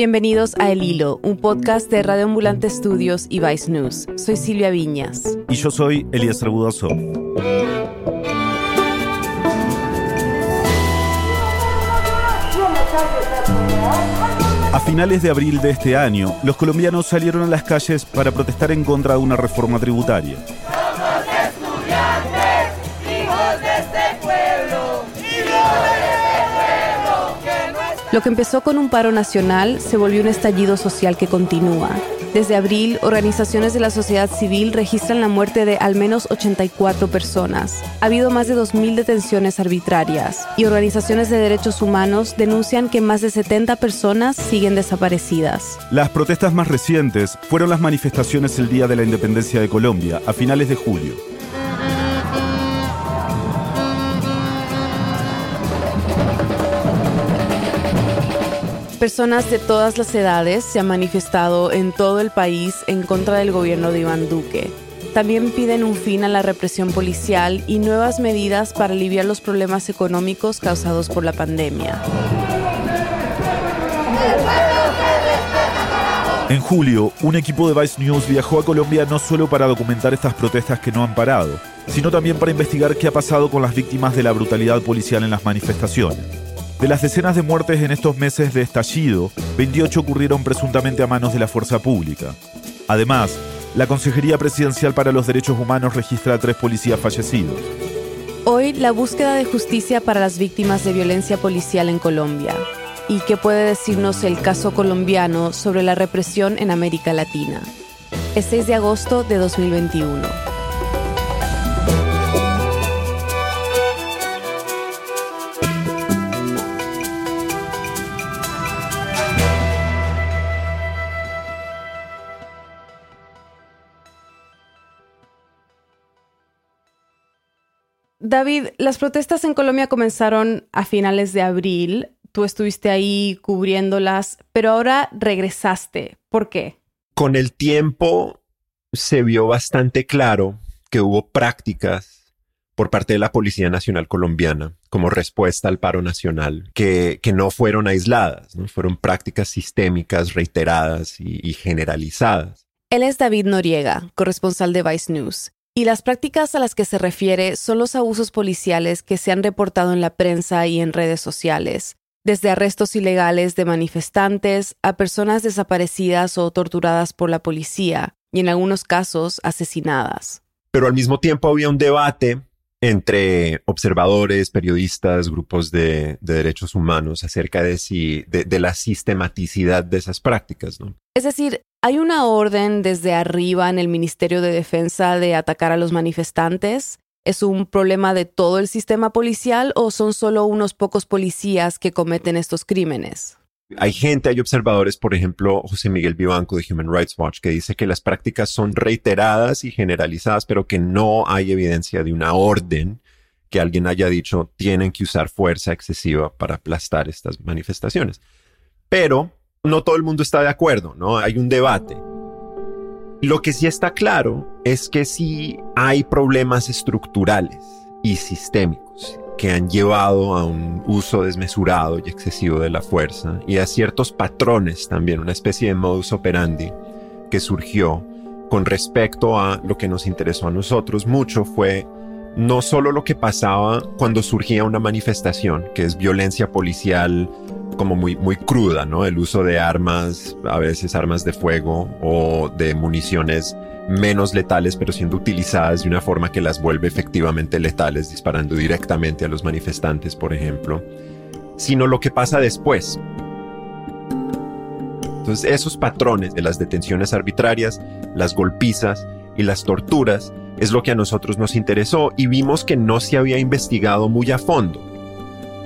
Bienvenidos a El Hilo, un podcast de Radio Ambulante Estudios y Vice News. Soy Silvia Viñas. Y yo soy Elías Budasov. A finales de abril de este año, los colombianos salieron a las calles para protestar en contra de una reforma tributaria. Lo que empezó con un paro nacional se volvió un estallido social que continúa. Desde abril, organizaciones de la sociedad civil registran la muerte de al menos 84 personas. Ha habido más de 2.000 detenciones arbitrarias y organizaciones de derechos humanos denuncian que más de 70 personas siguen desaparecidas. Las protestas más recientes fueron las manifestaciones el Día de la Independencia de Colombia, a finales de julio. Personas de todas las edades se han manifestado en todo el país en contra del gobierno de Iván Duque. También piden un fin a la represión policial y nuevas medidas para aliviar los problemas económicos causados por la pandemia. En julio, un equipo de Vice News viajó a Colombia no solo para documentar estas protestas que no han parado, sino también para investigar qué ha pasado con las víctimas de la brutalidad policial en las manifestaciones. De las decenas de muertes en estos meses de estallido, 28 ocurrieron presuntamente a manos de la fuerza pública. Además, la Consejería Presidencial para los Derechos Humanos registra a tres policías fallecidos. Hoy, la búsqueda de justicia para las víctimas de violencia policial en Colombia. ¿Y qué puede decirnos el caso colombiano sobre la represión en América Latina? Es 6 de agosto de 2021. David, las protestas en Colombia comenzaron a finales de abril. Tú estuviste ahí cubriéndolas, pero ahora regresaste. ¿Por qué? Con el tiempo se vio bastante claro que hubo prácticas por parte de la Policía Nacional Colombiana como respuesta al paro nacional que, que no fueron aisladas, ¿no? fueron prácticas sistémicas, reiteradas y, y generalizadas. Él es David Noriega, corresponsal de Vice News. Y las prácticas a las que se refiere son los abusos policiales que se han reportado en la prensa y en redes sociales, desde arrestos ilegales de manifestantes a personas desaparecidas o torturadas por la policía, y en algunos casos asesinadas. Pero al mismo tiempo había un debate entre observadores, periodistas, grupos de, derechos humanos acerca de, si, de, la sistematicidad de esas prácticas. ¿no? Es decir, ¿hay una orden desde arriba en el Ministerio de Defensa de atacar a los manifestantes? ¿Es un problema de todo el sistema policial o son solo unos pocos policías que cometen estos crímenes? Hay gente, hay observadores, por ejemplo, José Miguel Vivanco de Human Rights Watch, que dice que las prácticas son reiteradas y generalizadas, pero que no hay evidencia de una orden que alguien haya dicho tienen que usar fuerza excesiva para aplastar estas manifestaciones. Pero no todo el mundo está de acuerdo, ¿no? Hay un debate. Lo que sí está claro es que sí hay problemas estructurales y sistémicos que han llevado a un uso desmesurado y excesivo de la fuerza y a ciertos patrones también, una especie de modus operandi que surgió con respecto a lo que nos interesó a nosotros mucho fue no solo lo que pasaba cuando surgía una manifestación, que es violencia policial como muy, muy cruda, ¿no? El uso de armas, a veces armas de fuego o de municiones menos letales, pero siendo utilizadas de una forma que las vuelve efectivamente letales, disparando directamente a los manifestantes, por ejemplo, sino lo que pasa después. Entonces, esos patrones de las detenciones arbitrarias, las golpizas y las torturas es lo que a nosotros nos interesó y vimos que no se había investigado muy a fondo.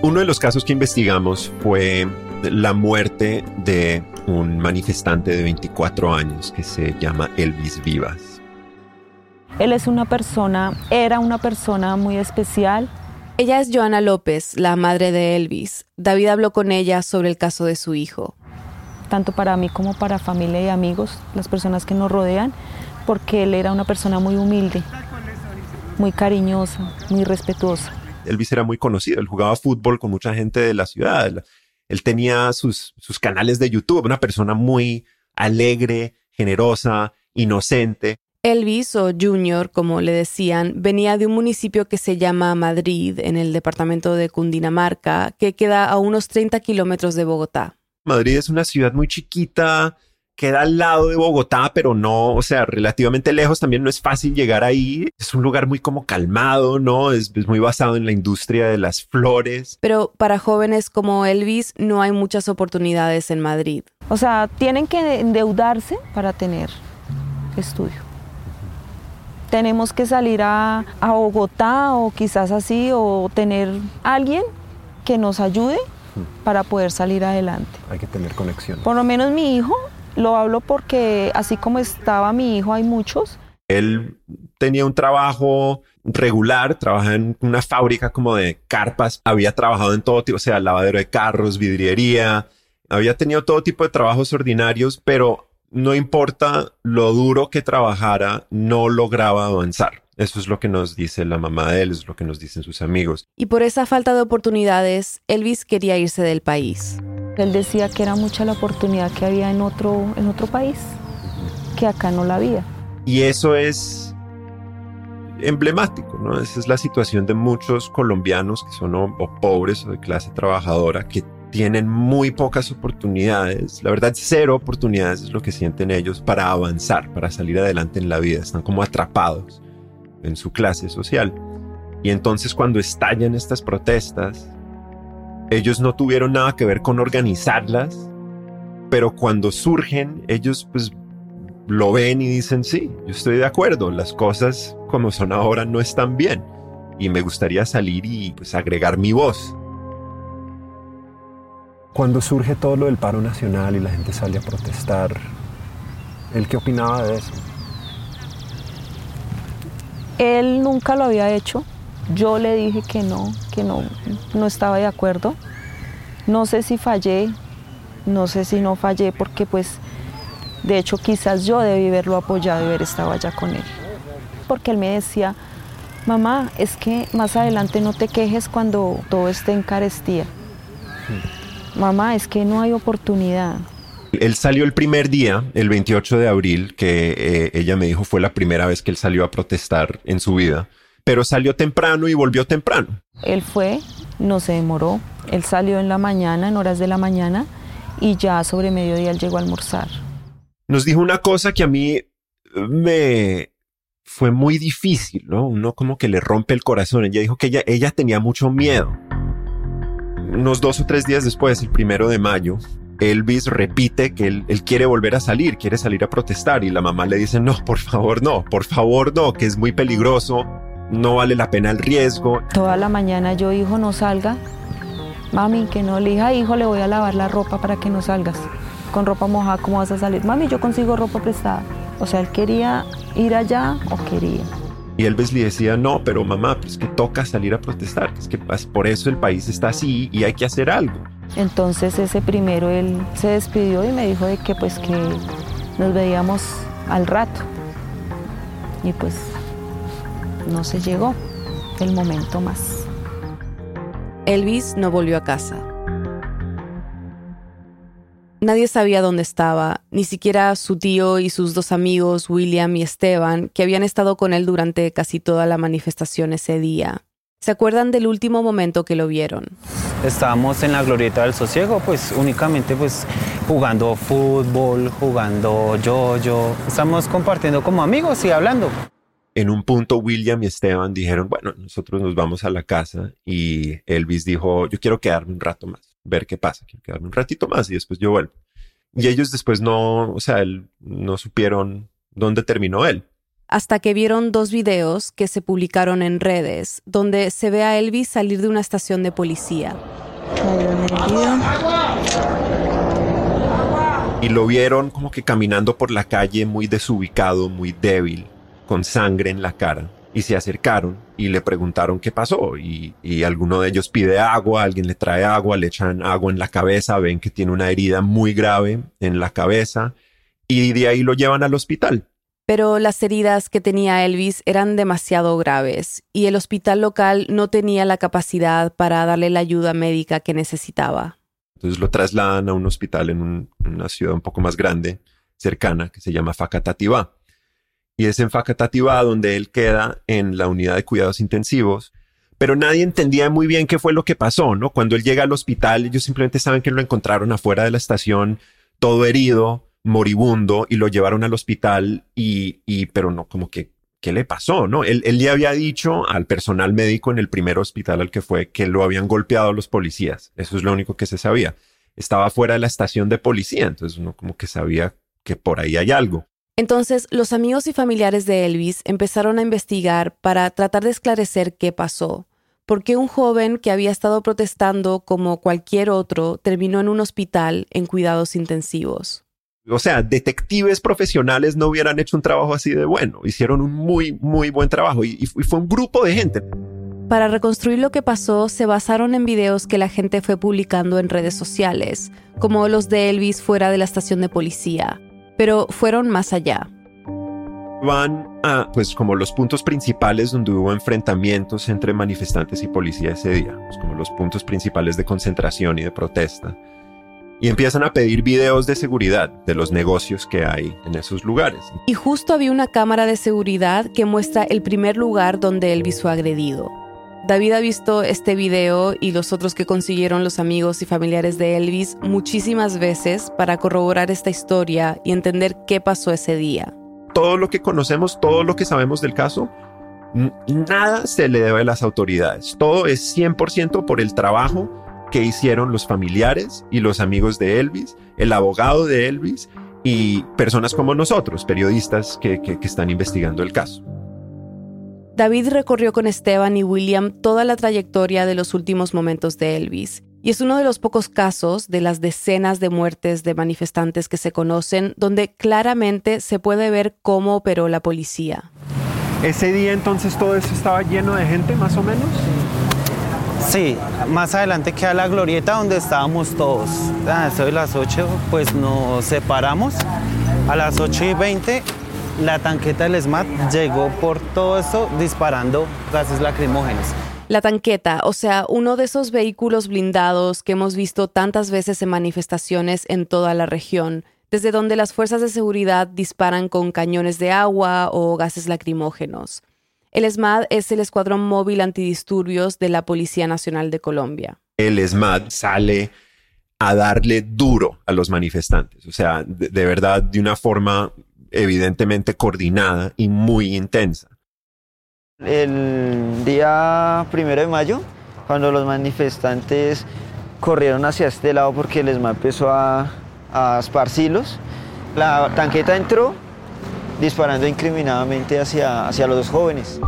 Uno de los casos que investigamos fue la muerte de un manifestante de 24 años que se llama Elvis Vivas. Él es una persona, era una persona muy especial. Ella es Joana López, la madre de Elvis. David habló con ella sobre el caso de su hijo. Tanto para mí como para familia y amigos, las personas que nos rodean, porque él era una persona muy humilde, muy cariñosa, muy respetuosa. Elvis era muy conocido, él jugaba fútbol con mucha gente de la ciudad Él tenía sus, sus canales de YouTube, una persona muy alegre, generosa, inocente. Elvis, o Junior, como le decían, venía de un municipio que se llama Madrid, en el departamento de Cundinamarca, que queda a unos 30 kilómetros de Bogotá. Madrid es una ciudad muy chiquita, queda al lado de Bogotá, pero no, o sea, relativamente lejos, también no es fácil llegar ahí. Es un lugar muy como calmado, ¿no? Es, es, muy basado en la industria de las flores. Pero para jóvenes como Elvis no hay muchas oportunidades en Madrid. O sea, tienen que endeudarse para tener estudio tenemos que salir a, a, Bogotá o quizás así, o tener alguien que nos ayude para poder salir adelante. Hay que tener conexión. Por lo menos mi hijo, lo hablo porque así como estaba mi hijo, hay muchos. Él tenía un trabajo regular, trabajaba en una fábrica como de carpas, había trabajado en todo tipo, o sea, lavadero de carros, vidriería, había tenido todo tipo de trabajos ordinarios, pero no importa lo duro que trabajara, no lograba avanzar. Eso es lo que nos dice la mamá de él, es lo que nos dicen sus amigos. Y por esa falta de oportunidades, Elvis quería irse del país. Él decía que era mucha la oportunidad que había en otro, en otro país, que acá no la había. Y eso es emblemático, ¿no? Esa es la situación de muchos colombianos que son o, o pobres o de clase trabajadora que tienen muy pocas oportunidades, la verdad cero oportunidades es lo que sienten ellos para avanzar, para salir adelante en la vida, están como atrapados en su clase social. Y entonces cuando estallan estas protestas, ellos no tuvieron nada que ver con organizarlas, pero cuando surgen, ellos pues lo ven y dicen, sí, yo estoy de acuerdo, las cosas como son ahora no están bien y me gustaría salir y pues agregar mi voz. Cuando surge todo lo del paro nacional y la gente sale a protestar, ¿él qué opinaba de eso? Él nunca lo había hecho. Yo le dije que no, que no, no estaba de acuerdo. No sé si fallé, no sé si no fallé, porque pues de hecho quizás yo debí haberlo apoyado y haber estado allá con él. Porque él me decía, mamá, es que más adelante no te quejes cuando todo esté en carestía. Mamá, es que no hay oportunidad. Él salió el primer día, el 28 de abril, que eh, ella me dijo fue la primera vez que él salió a protestar en su vida, pero salió temprano y volvió temprano. Él fue, no se demoró, él salió en la mañana, en horas de la mañana, y ya sobre mediodía él llegó a almorzar. Nos dijo una cosa que a mí me fue muy difícil, ¿no? Uno como que le rompe el corazón. Ella dijo que ella, ella tenía mucho miedo unos dos o tres días después, el primero de mayo, Elvis repite que él, quiere volver a salir, quiere salir a protestar y la mamá le dice, no, por favor no, por favor no, que es muy peligroso, no vale la pena el riesgo. Toda la mañana yo, hijo, no salga. Mami, que no, le dije, hijo, le voy a lavar la ropa para que no salgas. Con ropa mojada, ¿cómo vas a salir? Mami, yo consigo ropa prestada. O sea, él quería ir allá o quería. Y Elvis le decía, no, pero mamá, pues que toca salir a protestar, es que pues, por eso el país está así y hay que hacer algo. Entonces ese primero él se despidió y me dijo de que pues que nos veíamos al rato. Y pues no se llegó el momento más. Elvis no volvió a casa. Nadie sabía dónde estaba, ni siquiera su tío y sus dos amigos, William y Esteban, que habían estado con él durante casi toda la manifestación ese día. ¿Se acuerdan del último momento que lo vieron? Estábamos en la glorieta del sosiego, pues únicamente pues jugando fútbol, jugando yo-yo. Estamos compartiendo como amigos y hablando. En un punto William y Esteban dijeron, bueno, nosotros nos vamos a la casa y Elvis dijo, yo quiero quedarme un rato más ver qué pasa, quiero quedarme un ratito más y después yo vuelvo. Y ellos después no, o sea, no supieron dónde terminó él. Hasta que vieron dos videos que se publicaron en redes, donde se ve a Elvis salir de una estación de policía. Y lo vieron como que caminando por la calle muy desubicado, muy débil, con sangre en la cara y se acercaron y le preguntaron qué pasó y, y, alguno de ellos pide agua, alguien le trae agua, le echan agua en la cabeza, ven que tiene una herida muy grave en la cabeza y de ahí lo llevan al hospital. Pero las heridas que tenía Elvis eran demasiado graves y el hospital local no tenía la capacidad para darle la ayuda médica que necesitaba. Entonces lo trasladan a un hospital en una ciudad un poco más grande, cercana, que se llama Facatativá. Y es en Facatativá donde él queda en la unidad de cuidados intensivos pero nadie entendía muy bien qué fue lo que pasó, ¿no? Cuando él llega al hospital, ellos simplemente saben que lo encontraron afuera de la estación, todo herido, moribundo, y lo llevaron al hospital y, y pero no, como que, ¿qué le pasó, no? Él, él le había dicho al personal médico en el primer hospital al que fue que lo habían golpeado los policías. Eso es lo único que se sabía. Estaba fuera de la estación de policía, entonces uno como que sabía que por ahí hay algo. Entonces, los amigos y familiares de Elvis empezaron a investigar para tratar de esclarecer qué pasó. ¿Por qué un joven que había estado protestando como cualquier otro terminó en un hospital en cuidados intensivos? O sea, detectives profesionales no hubieran hecho un trabajo así de bueno. Hicieron un muy, muy buen trabajo y, y fue un grupo de gente. Para reconstruir lo que pasó, se basaron en videos que la gente fue publicando en redes sociales, como los de Elvis fuera de la estación de policía pero fueron más allá. Van a, pues, como los puntos principales donde hubo enfrentamientos entre manifestantes y policía ese día, pues, como los puntos principales de concentración y de protesta. Y empiezan a pedir videos de seguridad de los negocios que hay en esos lugares. Y justo había una cámara de seguridad que muestra el primer lugar donde Elvis fue agredido. David ha visto este video y los otros que consiguieron los amigos y familiares de Elvis muchísimas veces para corroborar esta historia y entender qué pasó ese día. Todo lo que conocemos, todo lo que sabemos del caso, nada se le debe a las autoridades. Todo es 100% por el trabajo que hicieron los familiares y los amigos de Elvis, el abogado de Elvis y personas como nosotros, periodistas que, que están investigando el caso. David recorrió con Esteban y William toda la trayectoria de los últimos momentos de Elvis, y es uno de los pocos casos de las decenas de muertes de manifestantes que se conocen donde claramente se puede ver cómo operó la policía. Ese día entonces todo eso estaba lleno de gente, más o menos. Sí, más adelante queda la glorieta donde estábamos todos. Ah, eso de las 8, pues nos separamos. A las 8 y 20 la tanqueta del SMAT llegó por todo eso disparando gases lacrimógenos. La tanqueta, o sea, uno de esos vehículos blindados que hemos visto tantas veces en manifestaciones en toda la región, desde donde las fuerzas de seguridad disparan con cañones de agua o gases lacrimógenos. El SMAT es el Escuadrón Móvil Antidisturbios de la Policía Nacional de Colombia. El SMAT sale a darle duro a los manifestantes, o sea, de verdad, de una forma evidentemente coordinada y muy intensa. El día primero de mayo, cuando los manifestantes corrieron hacia este lado porque el ESMA empezó a, a esparcirlos, la tanqueta entró disparando incriminadamente hacia, hacia los dos jóvenes.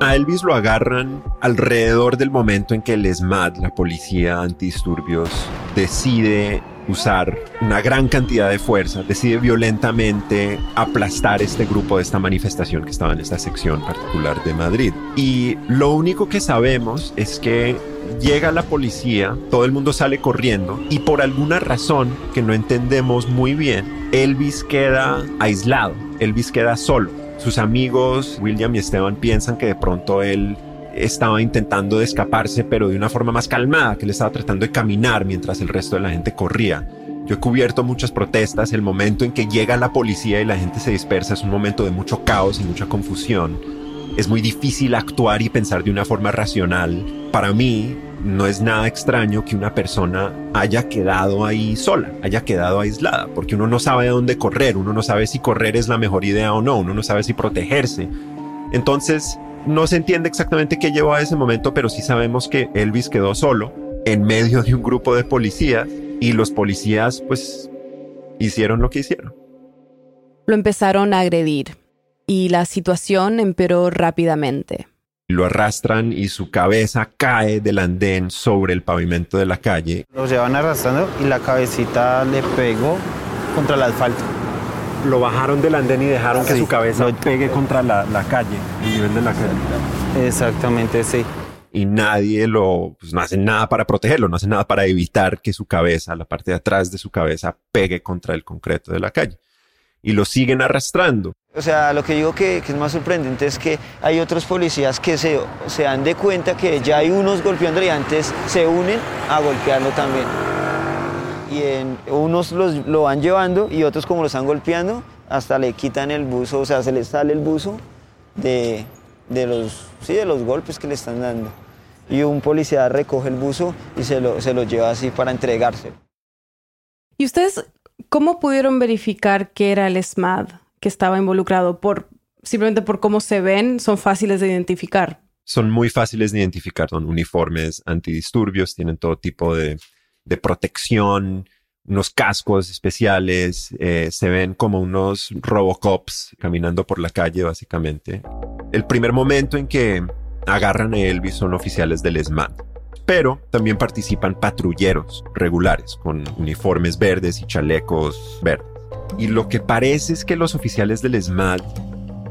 A Elvis lo agarran alrededor del momento en que el ESMAD, la policía antidisturbios, decide usar una gran cantidad de fuerza, decide violentamente aplastar este grupo de esta manifestación que estaba en esta sección particular de Madrid. Y lo único que sabemos es que llega la policía, todo el mundo sale corriendo y por alguna razón que no entendemos muy bien, Elvis queda aislado, Elvis queda solo. Sus amigos, William y Esteban, piensan que de pronto él estaba intentando escaparse, pero de una forma más calmada, que él estaba tratando de caminar mientras el resto de la gente corría. Yo he cubierto muchas protestas, el momento en que llega la policía y la gente se dispersa es un momento de mucho caos y mucha confusión. Es muy difícil actuar y pensar de una forma racional. Para mí, no es nada extraño que una persona haya quedado ahí sola, haya quedado aislada, porque uno no sabe dónde correr, uno no sabe si correr es la mejor idea o no, uno no sabe si protegerse. Entonces, no se entiende exactamente qué llevó a ese momento, pero sí sabemos que Elvis quedó solo en medio de un grupo de policías y los policías pues hicieron lo que hicieron. Lo empezaron a agredir y la situación empeoró rápidamente. Lo arrastran y su cabeza cae del andén sobre el pavimento de la calle. Lo llevan arrastrando y la cabecita le pegó contra el asfalto lo bajaron del andén y dejaron que su cabeza pegue contra la, calle, el nivel de la calle. Exactamente, sí. Y nadie lo, pues no hacen nada para protegerlo, no hacen nada para evitar que su cabeza, la parte de atrás de su cabeza, pegue contra el concreto de la calle. Y lo siguen arrastrando. O sea, lo que digo que, es más sorprendente es que hay otros policías que se, se dan de cuenta que ya hay unos golpeando y antes se unen a golpearlo también. Y en, unos los, lo van llevando y otros como lo están golpeando, hasta le quitan el buzo, o sea, se les sale el buzo de, de los, sí, de los golpes que le están dando. Y un policía recoge el buzo y se lo, se lo lleva así para entregarse. ¿Y ustedes cómo pudieron verificar que era el SMAD que estaba involucrado? Por, simplemente por cómo se ven, son fáciles de identificar. Son muy fáciles de identificar, son uniformes antidisturbios, tienen todo tipo de, de protección, unos cascos especiales, eh, se ven como unos robocops caminando por la calle básicamente. El primer momento en que agarran a Elvis son oficiales del SMAT, pero también participan patrulleros regulares con uniformes verdes y chalecos verdes. Y lo que parece es que los oficiales del SMAT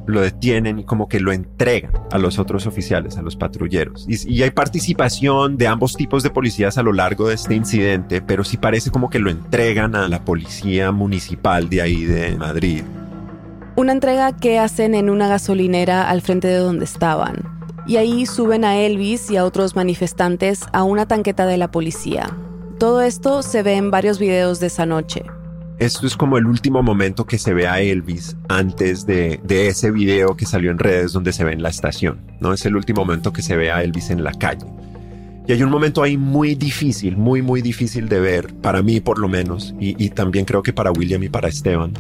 lo detienen y como que lo entregan a los otros oficiales, a los patrulleros. Y, hay participación de ambos tipos de policías a lo largo de este incidente, pero sí parece como que lo entregan a la policía municipal de ahí de Madrid. Una entrega que hacen en una gasolinera al frente de donde estaban. Y ahí suben a Elvis y a otros manifestantes a una tanqueta de la policía. Todo esto se ve en varios videos de esa noche. Esto es como el último momento que se ve a Elvis antes de, ese video que salió en redes donde se ve en la estación, ¿no? Es el último momento que se ve a Elvis en la calle. Y hay un momento ahí muy difícil, muy, muy difícil de ver, para mí por lo menos, y, también creo que para William y para Esteban,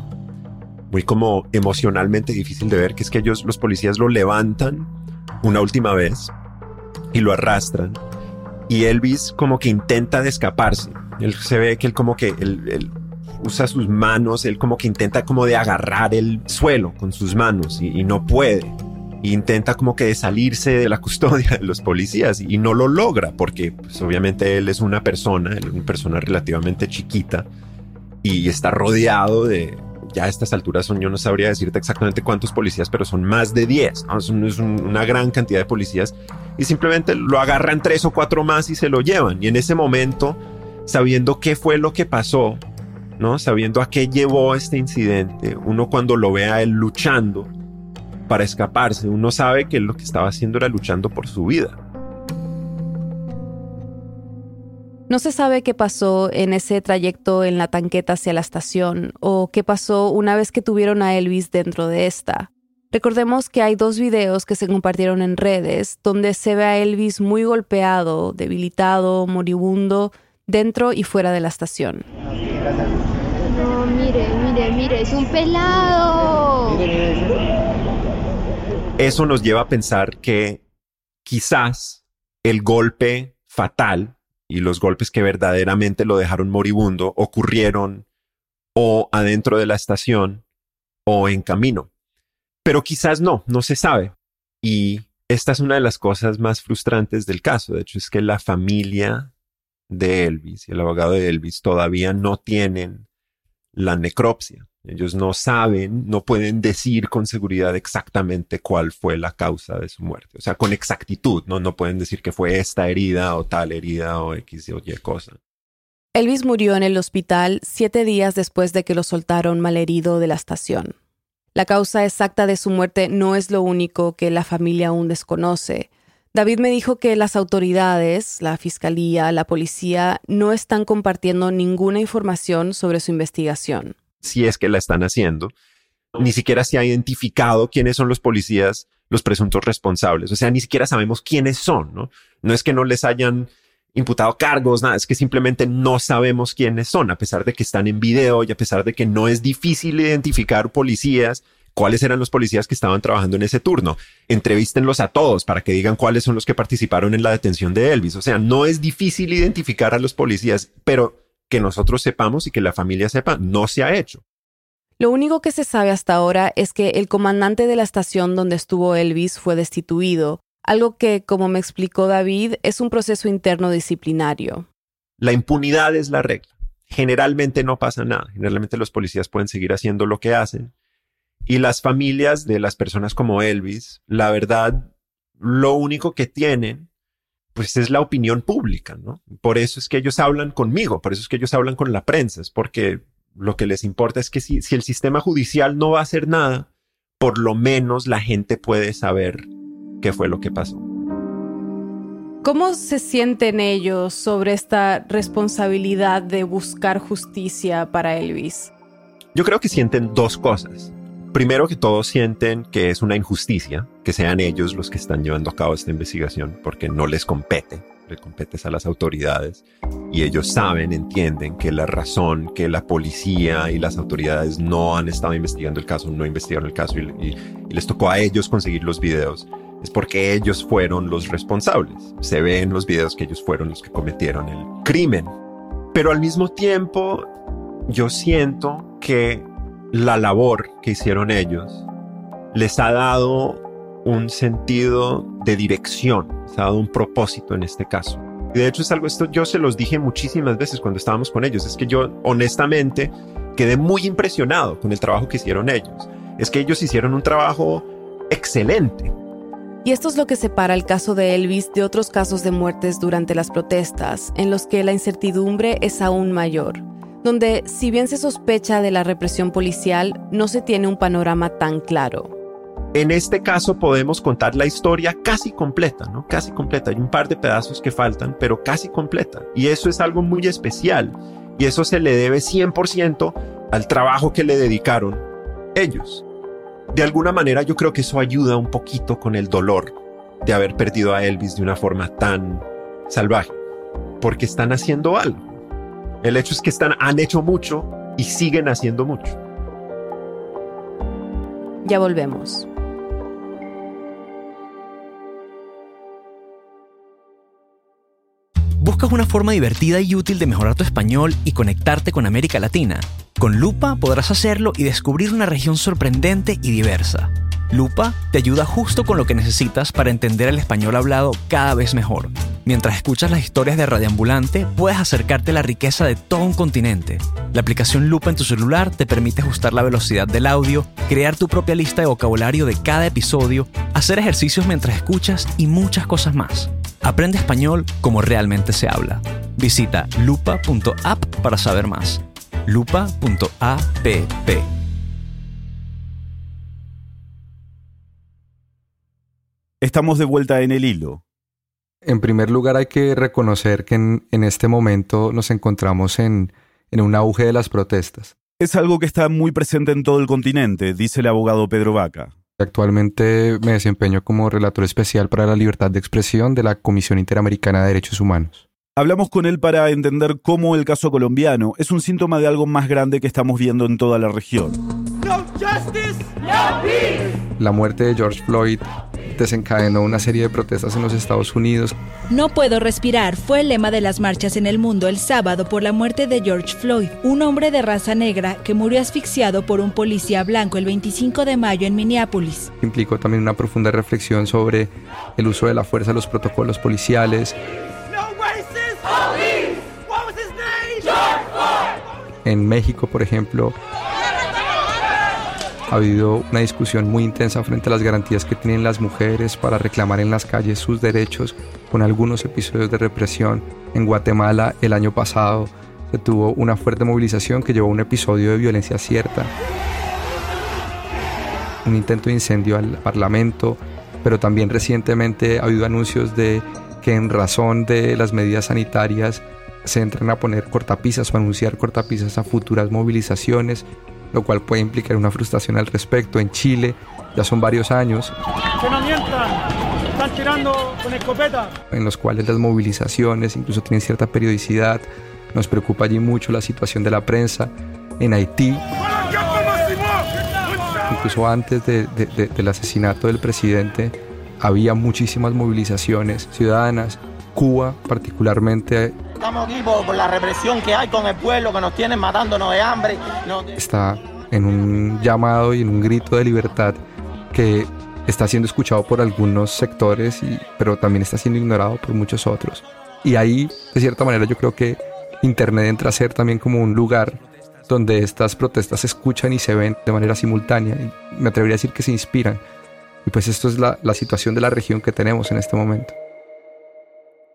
muy como emocionalmente difícil de ver, que es que ellos, los policías lo levantan una última vez y lo arrastran, y Elvis como que intenta de escaparse. Él se ve que él como que él, usa sus manos, él como que intenta como de agarrar el suelo con sus manos y, no puede. intenta como que de salirse de la custodia de los policías y no lo logra porque pues, obviamente él es una persona, una persona relativamente chiquita y está rodeado de, ya a estas alturas son, yo no sabría decirte exactamente cuántos policías, pero son más de 10, es, una gran cantidad de policías y simplemente lo agarran tres o cuatro más y se lo llevan. Y en ese momento, sabiendo qué fue lo que pasó, ¿no? Sabiendo a qué llevó este incidente, uno cuando lo ve a él luchando para escaparse, uno sabe que lo que estaba haciendo era luchando por su vida. No se sabe qué pasó en ese trayecto en la tanqueta hacia la estación o qué pasó una vez que tuvieron a Elvis dentro de esta. Recordemos que hay dos videos que se compartieron en redes donde se ve a Elvis muy golpeado, debilitado, moribundo, dentro y fuera de la estación. Mire, es un pelado. Eso nos lleva a pensar que quizás el golpe fatal y los golpes que verdaderamente lo dejaron moribundo ocurrieron o adentro de la estación o en camino. Pero quizás no, no se sabe. Y esta es una de las cosas más frustrantes del caso. De hecho, es que la familia de Elvis y el abogado de Elvis todavía no tienen la necropsia. Ellos no saben, no pueden decir con seguridad exactamente cuál fue la causa de su muerte. O sea, con exactitud, ¿no? No pueden decir que fue esta herida o tal herida o X o Y cosa. Elvis murió en el hospital siete días después de que lo soltaron malherido de la estación. La causa exacta de su muerte no es lo único que la familia aún desconoce. David me dijo que las autoridades, la fiscalía, la policía, no están compartiendo ninguna información sobre su investigación. Si es que la están haciendo, ni siquiera se ha identificado quiénes son los policías, los presuntos responsables. O sea, ni siquiera sabemos quiénes son, ¿no? No es que no les hayan imputado cargos, nada, es que simplemente no sabemos quiénes son, a pesar de que están en video y a pesar de que no es difícil identificar policías cuáles eran los policías que estaban trabajando en ese turno. Entrevístenlos a todos para que digan cuáles son los que participaron en la detención de Elvis. O sea, no es difícil identificar a los policías, pero que nosotros sepamos y que la familia sepa, no se ha hecho. Lo único que se sabe hasta ahora es que el comandante de la estación donde estuvo Elvis fue destituido, algo que, como me explicó David, es un proceso interno disciplinario. La impunidad es la regla. Generalmente no pasa nada. Generalmente los policías pueden seguir haciendo lo que hacen y las familias de las personas como Elvis, la verdad, lo único que tienen, pues es la opinión pública, ¿no? Por eso es que ellos hablan conmigo, por eso es que ellos hablan con la prensa, es porque lo que les importa es que si, si el sistema judicial no va a hacer nada, por lo menos la gente puede saber qué fue lo que pasó. ¿Cómo se sienten ellos sobre esta responsabilidad de buscar justicia para Elvis? Yo creo que sienten dos cosas. Primero que todos sienten que es una injusticia que sean ellos los que están llevando a cabo esta investigación porque no les compete, le compete a las autoridades y ellos saben, entienden que la razón que la policía y las autoridades no han estado investigando el caso, no investigaron el caso y, y les tocó a ellos conseguir los videos es porque ellos fueron los responsables. Se ve en los videos que ellos fueron los que cometieron el crimen. Pero al mismo tiempo, yo siento que la labor que hicieron ellos les ha dado un sentido de dirección, les ha dado un propósito en este caso. Y de hecho es algo, esto yo se los dije muchísimas veces cuando estábamos con ellos, es que yo honestamente quedé muy impresionado con el trabajo que hicieron ellos. Es que ellos hicieron un trabajo excelente. Y esto es lo que separa el caso de Elvis de otros casos de muertes durante las protestas, en los que la incertidumbre es aún mayor donde si bien se sospecha de la represión policial, no se tiene un panorama tan claro. En este caso podemos contar la historia casi completa, ¿no? Casi completa. Hay un par de pedazos que faltan, pero casi completa. Y eso es algo muy especial. Y eso se le debe 100% al trabajo que le dedicaron ellos. De alguna manera yo creo que eso ayuda un poquito con el dolor de haber perdido a Elvis de una forma tan salvaje. Porque están haciendo algo. El hecho es que están, han hecho mucho y siguen haciendo mucho. Ya volvemos. ¿Buscas una forma divertida y útil de mejorar tu español y conectarte con América Latina? Con Lupa podrás hacerlo y descubrir una región sorprendente y diversa. Lupa te ayuda justo con lo que necesitas para entender el español hablado cada vez mejor. Mientras escuchas las historias de Radioambulante, puedes acercarte a la riqueza de todo un continente. La aplicación Lupa en tu celular te permite ajustar la velocidad del audio, crear tu propia lista de vocabulario de cada episodio, hacer ejercicios mientras escuchas y muchas cosas más. Aprende español como realmente se habla. Visita lupa.app para saber más. lupa.app. Estamos de vuelta en el hilo. En primer lugar, hay que reconocer que en, este momento nos encontramos en, en un auge de las protestas. Es algo que está muy presente en todo el continente, dice el abogado Pedro Vaca. Actualmente me desempeño como relator especial para la libertad de expresión de la Comisión Interamericana de Derechos Humanos. Hablamos con él para entender cómo el caso colombiano es un síntoma de algo más grande que estamos viendo en toda la región. La muerte de George Floyd desencadenó una serie de protestas en los Estados Unidos. No puedo respirar fue el lema de las marchas en el mundo el sábado por la muerte de George Floyd, un hombre de raza negra que murió asfixiado por un policía blanco el 25 de mayo en Minneapolis. Implicó también una profunda reflexión sobre el uso de la fuerza los protocolos policiales. En México, por ejemplo, ha habido una discusión muy intensa frente a las garantías que tienen las mujeres para reclamar en las calles sus derechos, con algunos episodios de represión. En Guatemala el año pasado se tuvo una fuerte movilización que llevó a un episodio de violencia cierta, un intento de incendio al Parlamento, pero también recientemente ha habido anuncios de que en razón de las medidas sanitarias se entran a poner cortapisas o anunciar cortapisas a futuras movilizaciones lo cual puede implicar una frustración al respecto. En Chile ya son varios años. ¡Están tirando con escopeta! En los cuales las movilizaciones incluso tienen cierta periodicidad. Nos preocupa allí mucho la situación de la prensa. En Haití, incluso antes del asesinato del presidente, había muchísimas movilizaciones ciudadanas. Cuba, particularmente, Estamos aquí por, la represión que hay con el pueblo, que nos tienen matándonos de hambre. Está en un llamado y en un grito de libertad que está siendo escuchado por algunos sectores, y, pero también está siendo ignorado por muchos otros. Y ahí, de cierta manera, yo creo que Internet entra a ser también como un lugar donde estas protestas se escuchan y se ven de manera simultánea. Y me atrevería a decir que se inspiran. Y pues esto es la, la situación de la región que tenemos en este momento.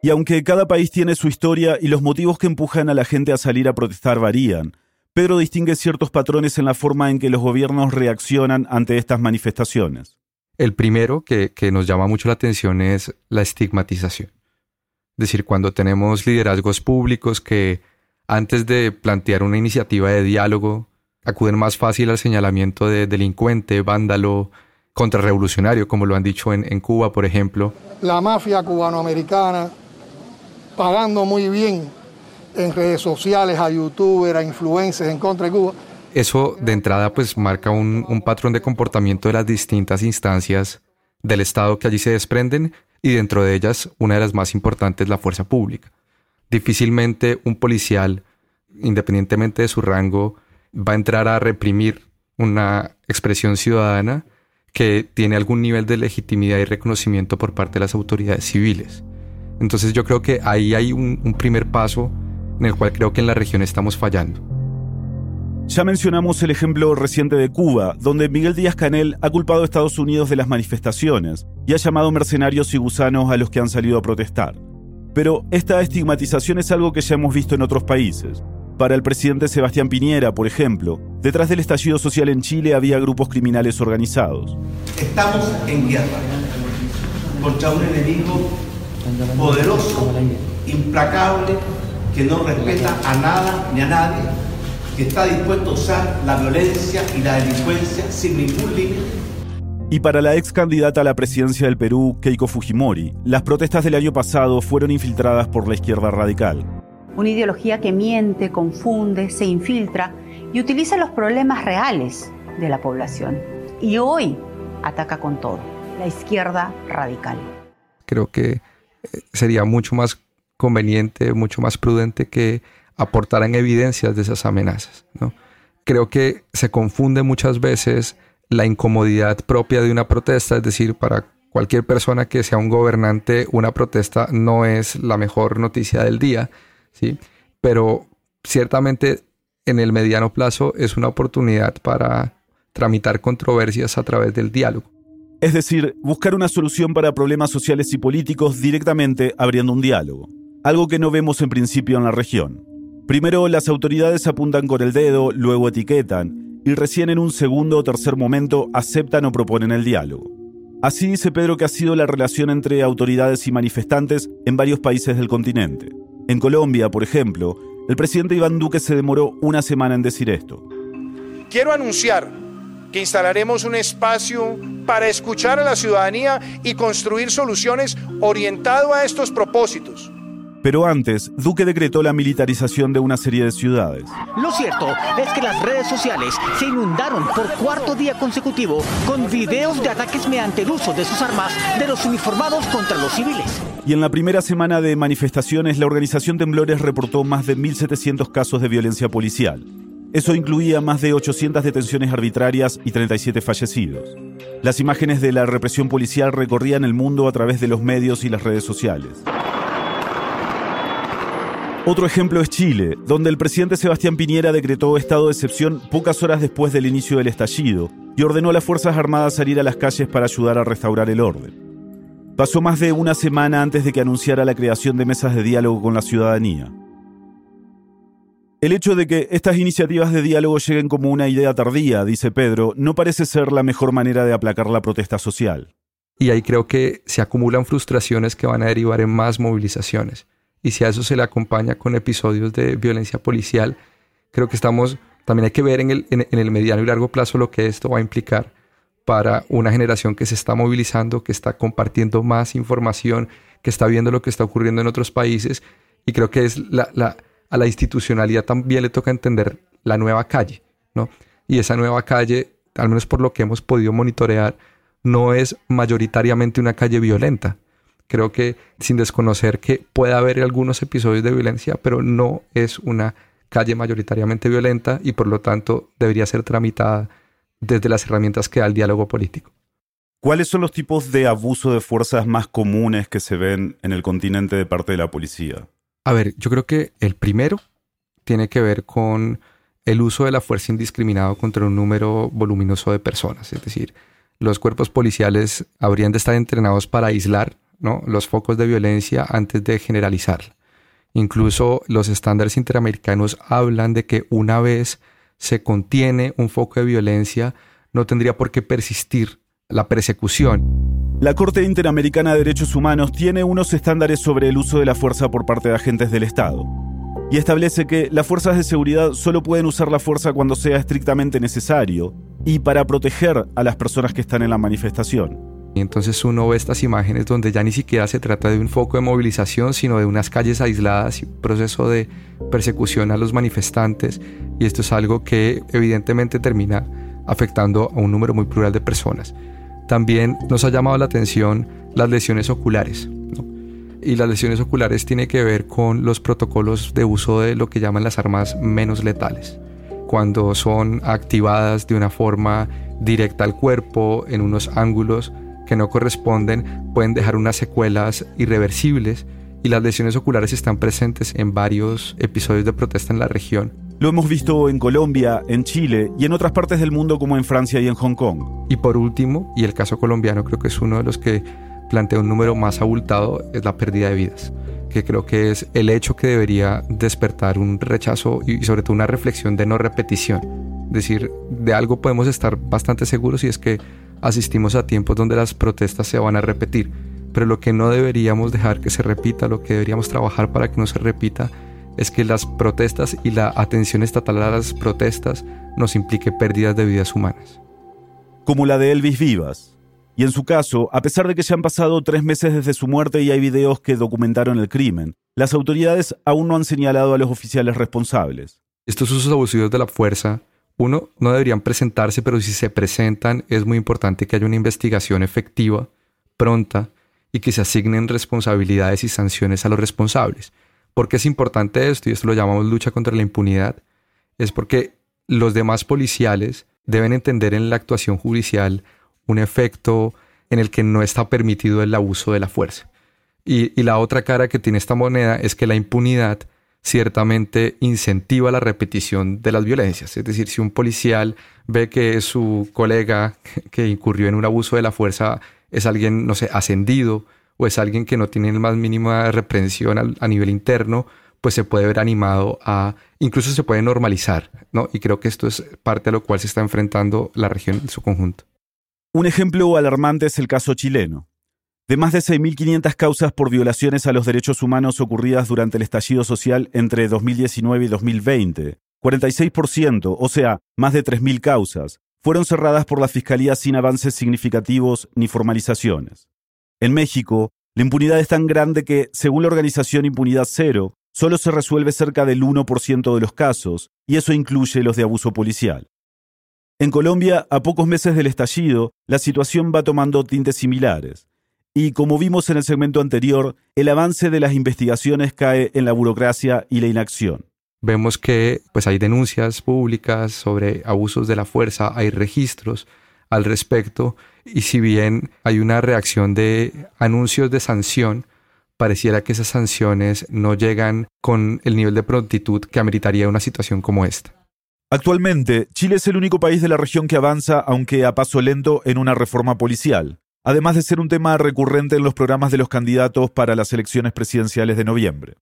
Y aunque cada país tiene su historia y los motivos que empujan a la gente a salir a protestar varían, Pedro distingue ciertos patrones en la forma en que los gobiernos reaccionan ante estas manifestaciones. El primero que, nos llama mucho la atención es la estigmatización. Es decir, cuando tenemos liderazgos públicos que antes de plantear una iniciativa de diálogo acuden más fácil al señalamiento de delincuente, vándalo, contrarrevolucionario, como lo han dicho en, en Cuba, por ejemplo. La mafia cubanoamericana pagando muy bien en redes sociales a youtubers, a influencers en contra de Cuba. Eso de entrada pues marca un, un patrón de comportamiento de las distintas instancias del Estado que allí se desprenden y dentro de ellas una de las más importantes la fuerza pública. Difícilmente un policial, independientemente de su rango, va a entrar a reprimir una expresión ciudadana que tiene algún nivel de legitimidad y reconocimiento por parte de las autoridades civiles. Entonces yo creo que ahí hay un, un primer paso en el cual creo que en la región estamos fallando. Ya mencionamos el ejemplo reciente de Cuba, donde Miguel Díaz Canel ha culpado a Estados Unidos de las manifestaciones y ha llamado mercenarios y gusanos a los que han salido a protestar. Pero esta estigmatización es algo que ya hemos visto en otros países. Para el presidente Sebastián Piñera, por ejemplo, detrás del estallido social en Chile había grupos criminales organizados. Estamos en guerra contra un enemigo poderoso, implacable, que no respeta a nada ni a nadie, que está dispuesto a usar la violencia y la delincuencia sin ningún límite. Y para la ex candidata a la presidencia del Perú, Keiko Fujimori, las protestas del año pasado fueron infiltradas por la izquierda radical. Una ideología que miente, confunde, se infiltra y utiliza los problemas reales de la población. Y hoy ataca con todo, la izquierda radical. Creo que sería mucho más conveniente, mucho más prudente que aportaran evidencias de esas amenazas. Creo que se confunde muchas veces la incomodidad propia de una protesta, es decir, para cualquier persona que sea un gobernante, una protesta no es la mejor noticia del día, ¿sí? Pero ciertamente en el mediano plazo es una oportunidad para tramitar controversias a través del diálogo. Es decir, buscar una solución para problemas sociales y políticos directamente abriendo un diálogo, algo que no vemos en principio en la región. Primero las autoridades apuntan con el dedo, luego etiquetan, y recién en un segundo o tercer momento aceptan o proponen el diálogo. Así dice Pedro que ha sido la relación entre autoridades y manifestantes en varios países del continente. En Colombia, por ejemplo, el presidente Iván Duque se demoró una semana en decir esto. Quiero anunciar que instalaremos un espacio para escuchar a la ciudadanía y construir soluciones orientado a estos propósitos. Pero antes, Duque decretó la militarización de una serie de ciudades. Lo cierto es que las redes sociales se inundaron por cuarto día consecutivo con videos de ataques mediante el uso de sus armas de los uniformados contra los civiles. Y en la primera semana de manifestaciones, la organización Temblores reportó más de 1.700 casos de violencia policial. Eso incluía más de 800 detenciones arbitrarias y 37 fallecidos. Las imágenes de la represión policial recorrían el mundo a través de los medios y las redes sociales. Otro ejemplo es Chile, donde el presidente Sebastián Piñera decretó estado de excepción pocas horas después del inicio del estallido y ordenó a las Fuerzas Armadas salir a las calles para ayudar a restaurar el orden. Pasó más de una semana antes de que anunciara la creación de mesas de diálogo con la ciudadanía. El hecho de que estas iniciativas de diálogo lleguen como una idea tardía, dice Pedro, no parece ser la mejor manera de aplacar la protesta social. Y ahí creo que se acumulan frustraciones que van a derivar en más movilizaciones y si a eso se le acompaña con episodios de violencia policial, creo que estamos, también hay que ver en el, en, el mediano y largo plazo lo que esto va a implicar para una generación que se está movilizando, que está compartiendo más información, que está viendo lo que está ocurriendo en otros países. Y creo que es la, la, a la institucionalidad también le toca entender la nueva calle, ¿no? Y esa nueva calle, al menos por lo que hemos podido monitorear, no es mayoritariamente una calle violenta, Creo que sin desconocer que puede haber algunos episodios de violencia, pero no es una calle mayoritariamente violenta y por lo tanto debería ser tramitada desde las herramientas que da el diálogo político. ¿Cuáles son los tipos de abuso de fuerzas más comunes que se ven en el continente de parte de la policía? A ver, yo creo que el primero tiene que ver con el uso de la fuerza indiscriminado contra un número voluminoso de personas. Es decir, los cuerpos policiales habrían de estar entrenados para aislar los focos de violencia antes de generalizar. Incluso los estándares interamericanos hablan de que una vez se contiene un foco de violencia, no tendría por qué persistir la persecución. La Corte Interamericana de Derechos Humanos tiene unos estándares sobre el uso de la fuerza por parte de agentes del Estado y establece que las fuerzas de seguridad solo pueden usar la fuerza cuando sea estrictamente necesario y para proteger a las personas que están en la manifestación. Entonces uno ve estas imágenes donde ya ni siquiera se trata de un foco de movilización, sino de unas calles aisladas y un proceso de persecución a los manifestantes. Y esto es algo que evidentemente termina afectando a un número muy plural de personas. También nos ha llamado la atención las lesiones oculares y las lesiones oculares tiene que ver con los protocolos de uso de lo que llaman las armas menos letales. Cuando son activadas de una forma directa al cuerpo, en unos ángulos que no corresponden, pueden dejar unas secuelas irreversibles y las lesiones oculares están presentes en varios episodios de protesta en la región. Lo hemos visto en Colombia, en Chile y en otras partes del mundo como en Francia y en Hong Kong. Y por último, y el caso colombiano creo que es uno de los que plantea un número más abultado es la pérdida de vidas, que creo que es el hecho que debería despertar un rechazo y sobre todo una reflexión de no repetición. Es decir, de algo podemos estar bastante seguros y es que asistimos a tiempos donde las protestas se van a repetir, pero lo que no deberíamos dejar que se repita, lo que deberíamos trabajar para que no se repita, es que las protestas y la atención estatal a las protestas nos implique pérdidas de vidas humanas. Como la de Elvis Vivas, y en su caso, a pesar de que se han pasado tres meses desde su muerte y hay videos que documentaron el crimen, las autoridades aún no han señalado a los oficiales responsables. Estos usos abusivos de la fuerza, uno, no deberían presentarse, pero si se presentan es muy importante que haya una investigación efectiva, pronta, y que se asignen responsabilidades y sanciones a los responsables. ¿Por qué es importante esto? Y esto lo llamamos lucha contra la impunidad. Es porque los demás policiales deben entender en la actuación judicial un efecto en el que no está permitido el abuso de la fuerza. Y, la otra cara que tiene esta moneda es que la impunidad ciertamente incentiva la repetición de las violencias. Es decir, si un policial ve que su colega que incurrió en un abuso de la fuerza es alguien, no sé, ascendido o es alguien que no tiene la más mínima reprensión a, nivel interno, pues se puede ver animado a, incluso se puede normalizar, ¿no? Y creo que esto es parte a lo cual se está enfrentando la región en su conjunto. Un ejemplo alarmante es el caso chileno. De más de 6.500 causas por violaciones a los derechos humanos ocurridas durante el estallido social entre 2019 y 2020, 46%, o sea, más de 3.000 causas, fueron cerradas por la Fiscalía sin avances significativos ni formalizaciones. En México, la impunidad es tan grande que, según la organización Impunidad Cero, solo se resuelve cerca del 1% de los casos, y eso incluye los de abuso policial. En Colombia, a pocos meses del estallido, la situación va tomando tintes similares. Y como vimos en el segmento anterior, el avance de las investigaciones cae en la burocracia y la inacción. Vemos que pues hay denuncias públicas sobre abusos de la fuerza, hay registros al respecto y si bien hay una reacción de anuncios de sanción, pareciera que esas sanciones no llegan con el nivel de prontitud que ameritaría una situación como esta. Actualmente, Chile es el único país de la región que avanza, aunque a paso lento, en una reforma policial, además de ser un tema recurrente en los programas de los candidatos para las elecciones presidenciales de noviembre.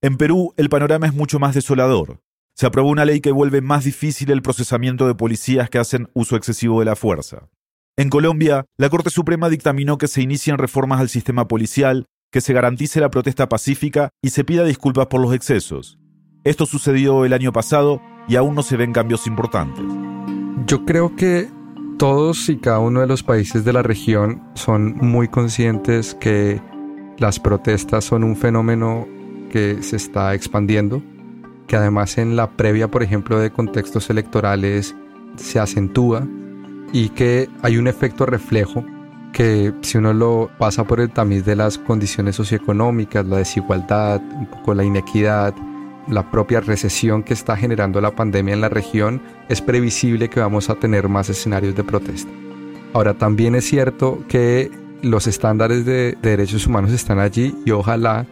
En Perú, el panorama es mucho más desolador. Se aprobó una ley que vuelve más difícil el procesamiento de policías que hacen uso excesivo de la fuerza. En Colombia, la Corte Suprema dictaminó que se inicien reformas al sistema policial, que se garantice la protesta pacífica y se pida disculpas por los excesos. Esto sucedió el año pasado y aún no se ven cambios importantes. Yo creo que todos y cada uno de los países de la región son muy conscientes que las protestas son un fenómeno que se está expandiendo, que además en la previa, por ejemplo, de contextos electorales se acentúa y que hay un efecto reflejo que si uno lo pasa por el tamiz de las condiciones socioeconómicas, la desigualdad, un poco la inequidad, la propia recesión que está generando la pandemia en la región, es previsible que vamos a tener más escenarios de protesta. Ahora, también es cierto que los estándares de, derechos humanos están allí y ojalá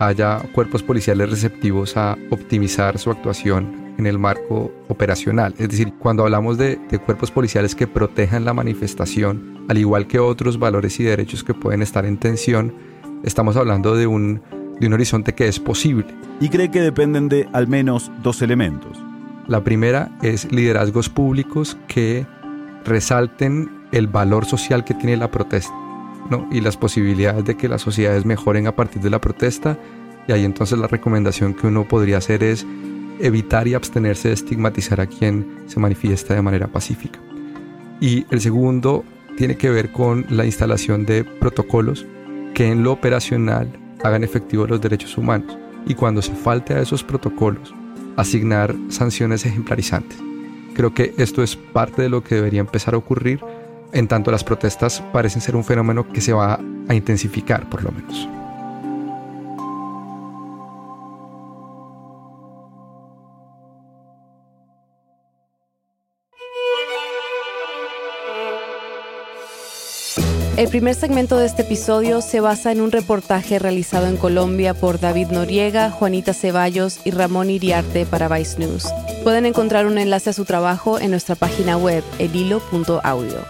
haya cuerpos policiales receptivos a optimizar su actuación en el marco operacional. Es decir, cuando hablamos de, de, cuerpos policiales que protejan la manifestación, al igual que otros valores y derechos que pueden estar en tensión, estamos hablando de un de un horizonte que es posible. Y cree que dependen de al menos dos elementos. La primera es liderazgos públicos que resalten el valor social que tiene la protesta. ¿no? y las posibilidades de que las sociedades mejoren a partir de la protesta. Y ahí entonces la recomendación que uno podría hacer es evitar y abstenerse de estigmatizar a quien se manifiesta de manera pacífica. Y el segundo tiene que ver con la instalación de protocolos que en lo operacional hagan efectivos los derechos humanos y cuando se falte a esos protocolos, asignar sanciones ejemplarizantes. Creo que esto es parte de lo que debería empezar a ocurrir, en tanto las protestas parecen ser un fenómeno que se va a intensificar por lo menos. El primer segmento de este episodio se basa en un reportaje realizado en Colombia por David Noriega, Juanita Ceballos y Ramón Iriarte para Vice News. Pueden encontrar un enlace a su trabajo en nuestra página web elhilo.audio.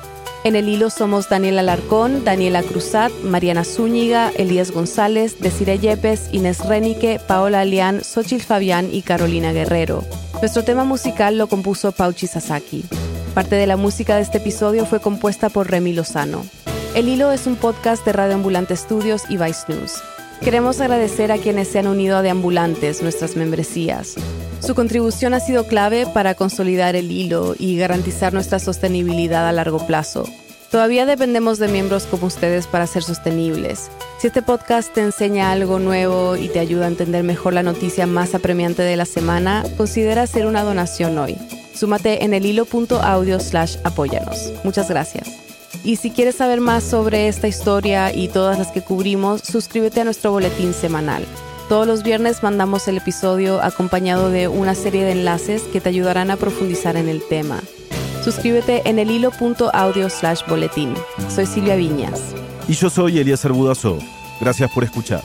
En el hilo somos Daniela Alarcón, Daniela Cruzat, Mariana Zúñiga, Elías González, Desire Yepes, Inés Renique, Paola Alián, Xochitl Fabián y Carolina Guerrero. Nuestro tema musical lo compuso Pauchi Sasaki. Parte de la música de este episodio fue compuesta por Remy Lozano. El Hilo es un podcast de Radio Ambulante Studios y Vice News. Queremos agradecer a quienes se han unido a Deambulantes, nuestras membresías. Su contribución ha sido clave para consolidar el hilo y garantizar nuestra sostenibilidad a largo plazo. Todavía dependemos de miembros como ustedes para ser sostenibles. Si este podcast te enseña algo nuevo y te ayuda a entender mejor la noticia más apremiante de la semana, considera hacer una donación hoy. Súmate en el hilo.audio slash apóyanos. Muchas gracias. Y si quieres saber más sobre esta historia y todas las que cubrimos, suscríbete a nuestro boletín semanal. Todos los viernes mandamos el episodio acompañado de una serie de enlaces que te ayudarán a profundizar en el tema. Suscríbete en el hilo.audio slash boletín. Soy Silvia Viñas. Y yo soy Elías Arbudazo. Gracias por escuchar.